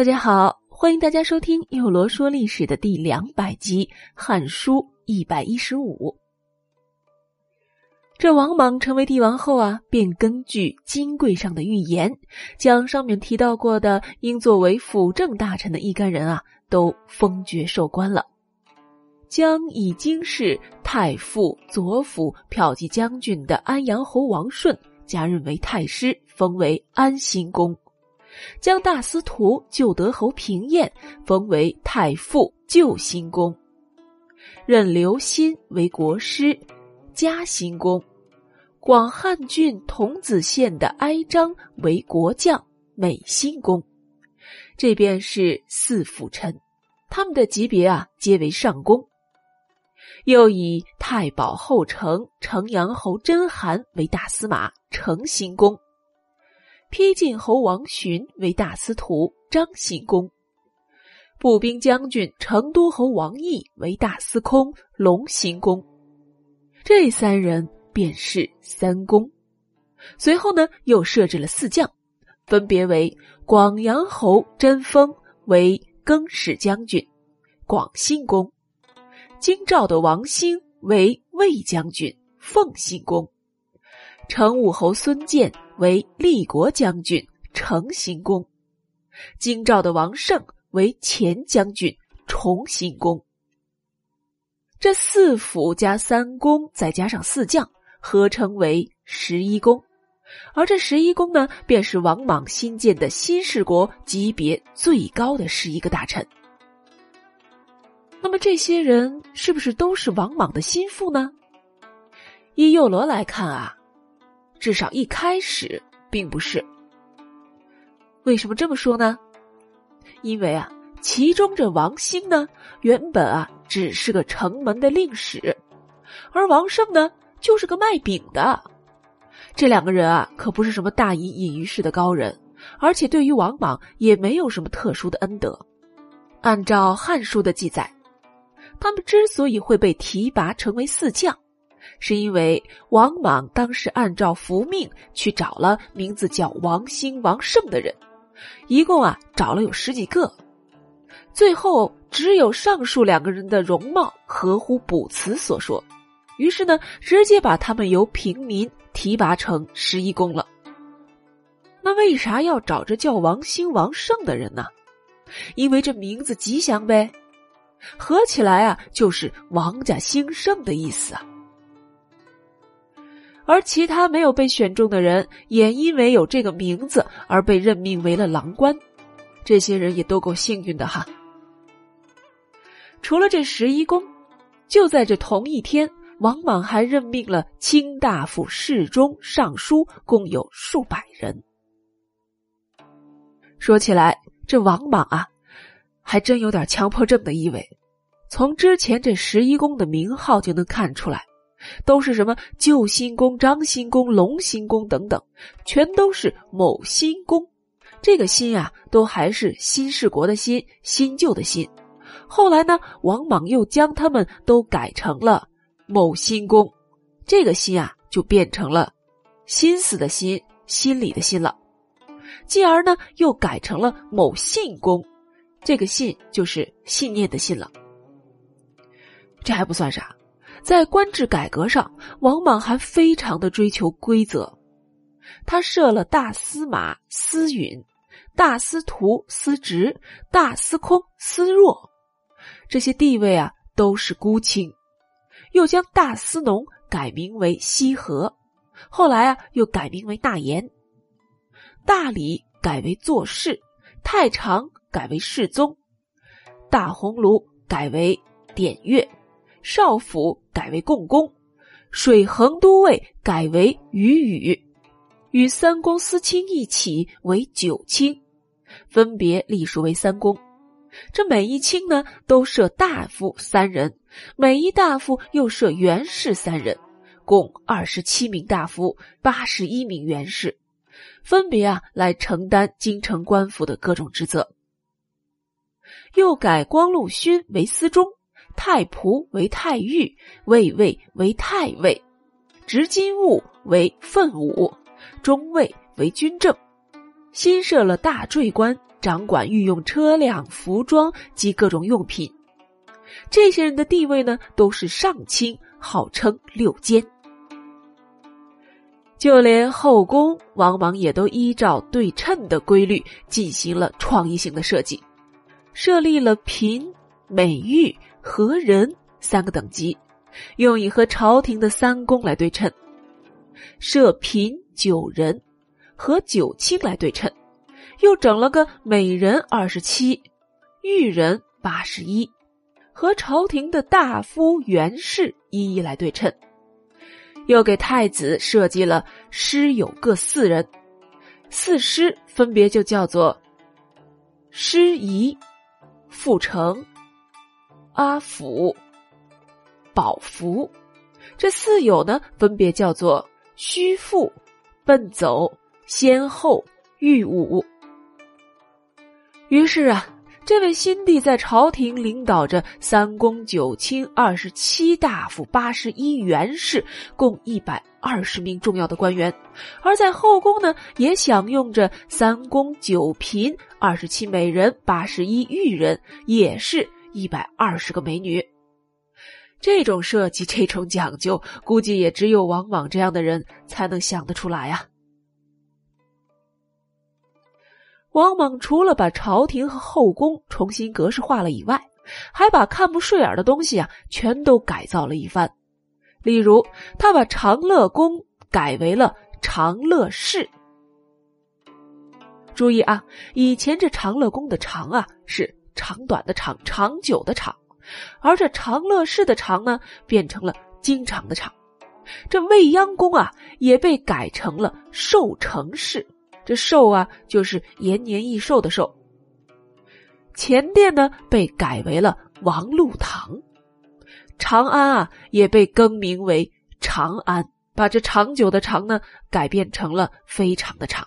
大家好，欢迎大家收听《幼罗说历史》的第两百集《汉书》一百一十五。这王莽成为帝王后啊，便根据金柜上的预言，将上面提到过的应作为辅政大臣的一干人啊，都封爵授官了，将已经是太傅、左辅、骠骑将军的安阳侯王顺加任为太师，封为安心公。将大司徒旧德侯平晏封为太傅旧新公，任刘歆为国师，嘉兴公；广汉郡桐梓县的哀章为国将，美兴公。这便是四辅臣，他们的级别啊，皆为上公。又以太保后丞城阳侯甄邯为大司马，成新公。丕晋侯王寻为大司徒，张兴公；步兵将军成都侯王毅为大司空，隆兴公。这三人便是三公。随后呢，又设置了四将，分别为广阳侯甄封为更始将军，广兴公；京兆的王兴为魏将军，奉兴公。成武侯孙建为立国将军，成行公；京兆的王胜为前将军，崇兴公。这四府加三公，再加上四将，合称为十一公。而这十一公呢，便是王莽新建的新市国级别最高的十一个大臣。那么这些人是不是都是王莽的心腹呢？依右罗来看啊。至少一开始并不是。为什么这么说呢？因为啊，其中这王兴呢，原本啊只是个城门的令史，而王胜呢就是个卖饼的。这两个人啊，可不是什么大隐隐于市的高人，而且对于王莽也没有什么特殊的恩德。按照《汉书》的记载，他们之所以会被提拔成为四将。是因为王莽当时按照福命去找了名字叫王兴、王胜的人，一共啊找了有十几个，最后只有上述两个人的容貌合乎卜辞所说，于是呢直接把他们由平民提拔成十一公了。那为啥要找这叫王兴、王胜的人呢？因为这名字吉祥呗，合起来啊就是王家兴盛的意思啊。而其他没有被选中的人，也因为有这个名字而被任命为了郎官。这些人也都够幸运的哈。除了这十一公，就在这同一天，王莽还任命了卿大夫、侍中、尚书，共有数百人。说起来，这王莽啊，还真有点强迫症的意味。从之前这十一公的名号就能看出来。都是什么旧新宫、张新宫、龙新宫等等，全都是某新宫。这个“新”啊，都还是新世国的“新”，新旧的“新”。后来呢，王莽又将他们都改成了某新宫，这个“新”啊，就变成了心思的“心”，心里的“心”了。继而呢，又改成了某信宫，这个“信”就是信念的“信”了。这还不算啥。在官制改革上，王莽还非常的追求规则。他设了大司马司允、大司徒司职、大司空司若，这些地位啊都是孤卿。又将大司农改名为西河，后来啊又改名为大言。大理改为做事，太常改为世宗，大鸿胪改为典乐。少府改为共工，水衡都尉改为余宇，与三公司卿一起为九卿，分别隶属为三公。这每一卿呢，都设大夫三人，每一大夫又设元士三人，共二十七名大夫，八十一名元士，分别啊来承担京城官府的各种职责。又改光禄勋为司中。太仆为太尉，卫尉为太尉，执金吾为奋武，中尉为军政。新设了大坠官、掌管御用车辆、服装及各种用品。这些人的地位呢，都是上卿，号称六监。就连后宫，往往也都依照对称的规律进行了创意性的设计，设立了嫔、美御、和人三个等级，用以和朝廷的三公来对称。设嫔九人，和九卿来对称，又整了个美人二十七，玉人八十一。和朝廷的大夫、元士一一来对称，又给太子设计了师友各四人，四师分别就叫做师仪、傅成、阿福、宝福。这四友呢，分别叫做虚父、奔走、先后、御武。于是啊。这位新帝在朝廷领导着三公九卿、二十七大夫、八十一元士，共一百二十名重要的官员；而在后宫呢，也享用着三公九嫔、二十七美人、八十一御人，也是一百二十个美女。这种设计，这种讲究，估计也只有王莽这样的人才能想得出来呀。王莽除了把朝廷和后宫重新格式化了以外，还把看不顺眼的东西啊全都改造了一番。例如，他把长乐宫改为了长乐室。注意啊，以前这长乐宫的“长”啊是长短的“长”，长久的“长”，而这长乐市的“长”呢变成了经常的“长”。这未央宫啊也被改成了寿成市。这寿啊，就是延年益寿的寿。前殿呢，被改为了王禄堂，长安啊，也被更名为长安，把这长久的长呢，改变成了非常的长。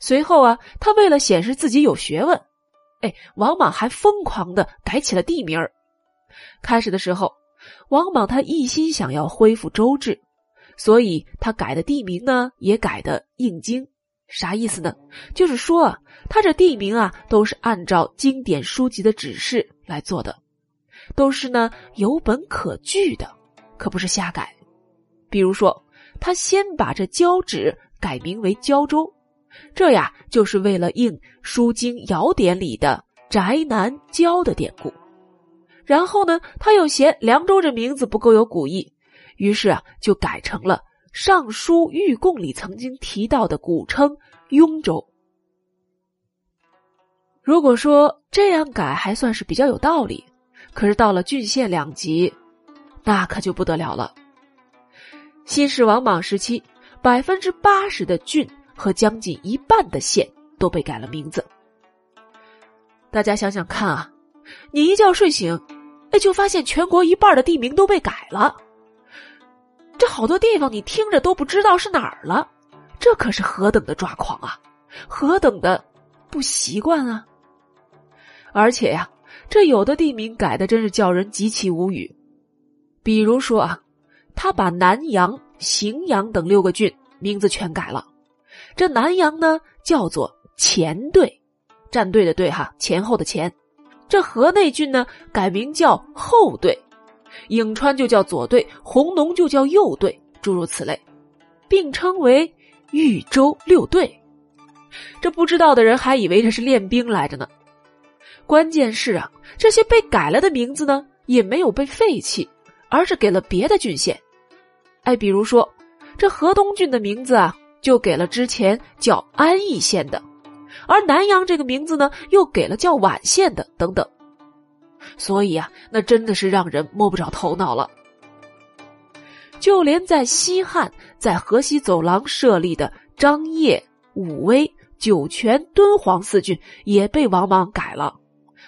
随后啊，他为了显示自己有学问，哎，王莽还疯狂的改起了地名儿。开始的时候，王莽他一心想要恢复周制。所以他改的地名呢，也改的应经，啥意思呢？就是说啊，他这地名啊，都是按照经典书籍的指示来做的，都是呢有本可据的，可不是瞎改。比如说，他先把这交趾改名为胶州，这呀就是为了应《书经尧典》里的宅南郊的典故。然后呢，他又嫌凉州这名字不够有古意。于是啊，就改成了《尚书御贡》里曾经提到的古称雍州。如果说这样改还算是比较有道理，可是到了郡县两级，那可就不得了了。新世王莽时期，百分之八十的郡和将近一半的县都被改了名字。大家想想看啊，你一觉睡醒，哎，就发现全国一半的地名都被改了。这好多地方你听着都不知道是哪儿了，这可是何等的抓狂啊！何等的不习惯啊！而且呀，这有的地名改的真是叫人极其无语。比如说啊，他把南阳、荥阳等六个郡名字全改了。这南阳呢叫做前队，站队的队哈，前后的前。这河内郡呢改名叫后队。颍川就叫左队，弘农就叫右队，诸如此类，并称为豫州六队。这不知道的人还以为这是练兵来着呢。关键是啊，这些被改了的名字呢，也没有被废弃，而是给了别的郡县。哎，比如说这河东郡的名字啊，就给了之前叫安邑县的，而南阳这个名字呢，又给了叫宛县的，等等。所以啊，那真的是让人摸不着头脑了。就连在西汉，在河西走廊设立的张掖、武威、酒泉、敦煌四郡，也被王莽改了，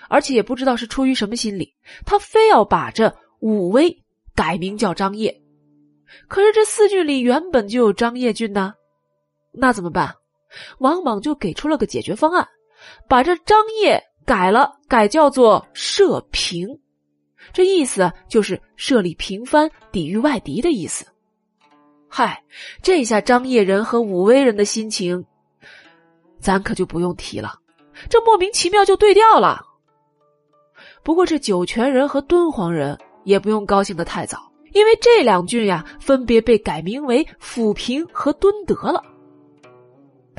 而且也不知道是出于什么心理，他非要把这武威改名叫张掖。可是这四郡里原本就有张掖郡呢，那怎么办？王莽就给出了个解决方案，把这张掖。改了，改叫做设平，这意思就是设立平藩，抵御外敌的意思。嗨，这下张掖人和武威人的心情，咱可就不用提了，这莫名其妙就对调了。不过这酒泉人和敦煌人也不用高兴的太早，因为这两郡呀分别被改名为抚平和敦德了。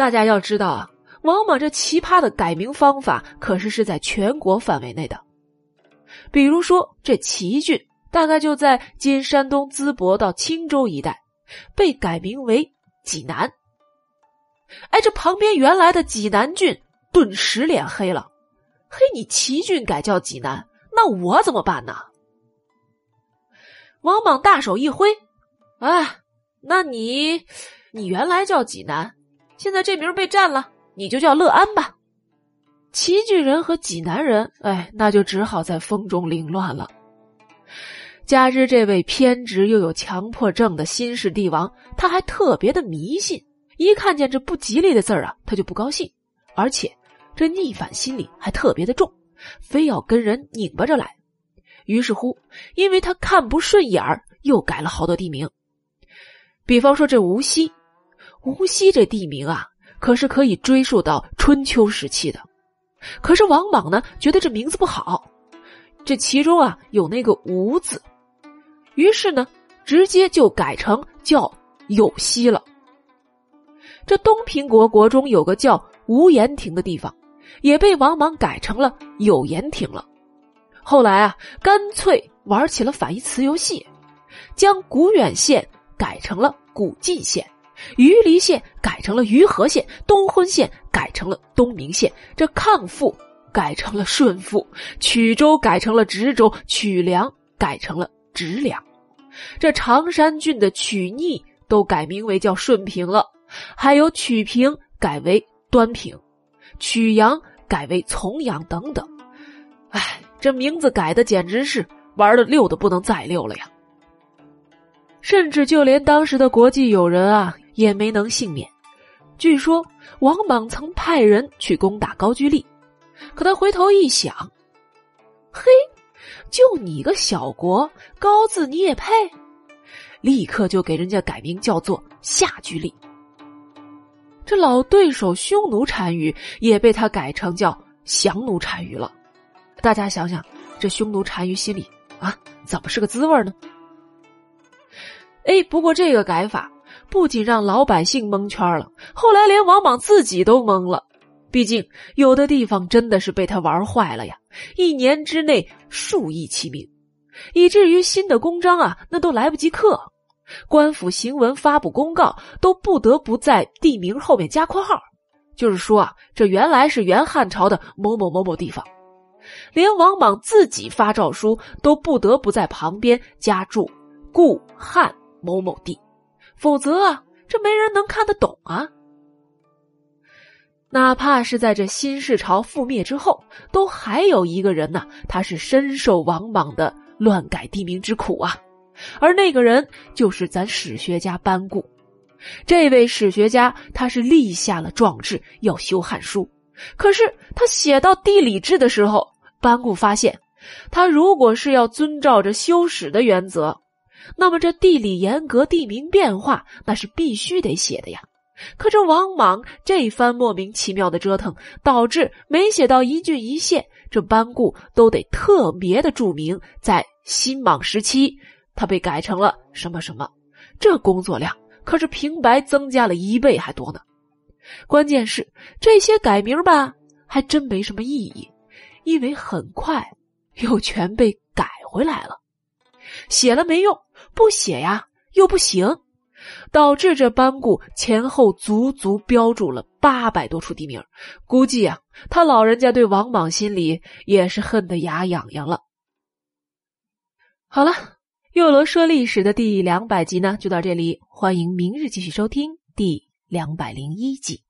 大家要知道啊，王莽这奇葩的改名方法可是是在全国范围内的。比如说这齐郡，大概就在今山东淄博到青州一带，被改名为济南。哎，这旁边原来的济南郡顿时脸黑了。嘿，你齐郡改叫济南，那我怎么办呢？王莽大手一挥，啊，那你，你原来叫济南，现在这名被占了，你就叫乐安吧。齐郡人和济南人，哎，那就只好在风中凌乱了。加之这位偏执又有强迫症的新式帝王，他还特别的迷信，一看见这不吉利的字儿啊，他就不高兴，而且。这逆反心理还特别的重，非要跟人拧巴着来。于是乎，因为他看不顺眼儿，又改了好多地名。比方说这无锡，无锡这地名啊，可是可以追溯到春秋时期的。可是王莽呢，觉得这名字不好，这其中啊有那个“吴”字，于是呢，直接就改成叫有锡了。这东平国国中有个叫无盐亭的地方。也被王莽改成了有盐亭了。后来啊，干脆玩起了反义词游戏，将古远县改成了古晋县，余黎县改成了余河县，东昏县改成了东明县，这抗父改成了顺父，曲州改成了直州，曲梁改成了直梁，这常山郡的曲逆都改名为叫顺平了，还有曲平改为端平。曲阳改为从阳等等，哎，这名字改的简直是玩的溜的不能再溜了呀！甚至就连当时的国际友人啊，也没能幸免。据说王莽曾派人去攻打高句丽，可他回头一想，嘿，就你个小国，高字你也配？立刻就给人家改名叫做夏居丽。这老对手匈奴单于也被他改成叫降奴单于了，大家想想，这匈奴单于心里啊，怎么是个滋味呢？哎，不过这个改法不仅让老百姓蒙圈了，后来连王莽自己都懵了。毕竟有的地方真的是被他玩坏了呀，一年之内数亿齐名，以至于新的公章啊，那都来不及刻。官府行文发布公告，都不得不在地名后面加括号，就是说啊，这原来是元汉朝的某某某某地方。连王莽自己发诏书，都不得不在旁边加注“故汉某某地”，否则啊，这没人能看得懂啊。哪怕是在这新世朝覆灭之后，都还有一个人呢，他是深受王莽的乱改地名之苦啊。而那个人就是咱史学家班固，这位史学家他是立下了壮志要修《汉书》，可是他写到地理志的时候，班固发现，他如果是要遵照着修史的原则，那么这地理严格、地名变化那是必须得写的呀。可这王莽这番莫名其妙的折腾，导致没写到一郡一县，这班固都得特别的注明，在新莽时期。他被改成了什么什么，这工作量可是平白增加了一倍还多呢。关键是这些改名吧，还真没什么意义，因为很快又全被改回来了。写了没用，不写呀又不行，导致这班固前后足足标注了八百多处地名。估计啊，他老人家对王莽心里也是恨得牙痒痒了。好了。幼罗说历史的第两百集呢，就到这里。欢迎明日继续收听第两百零一集。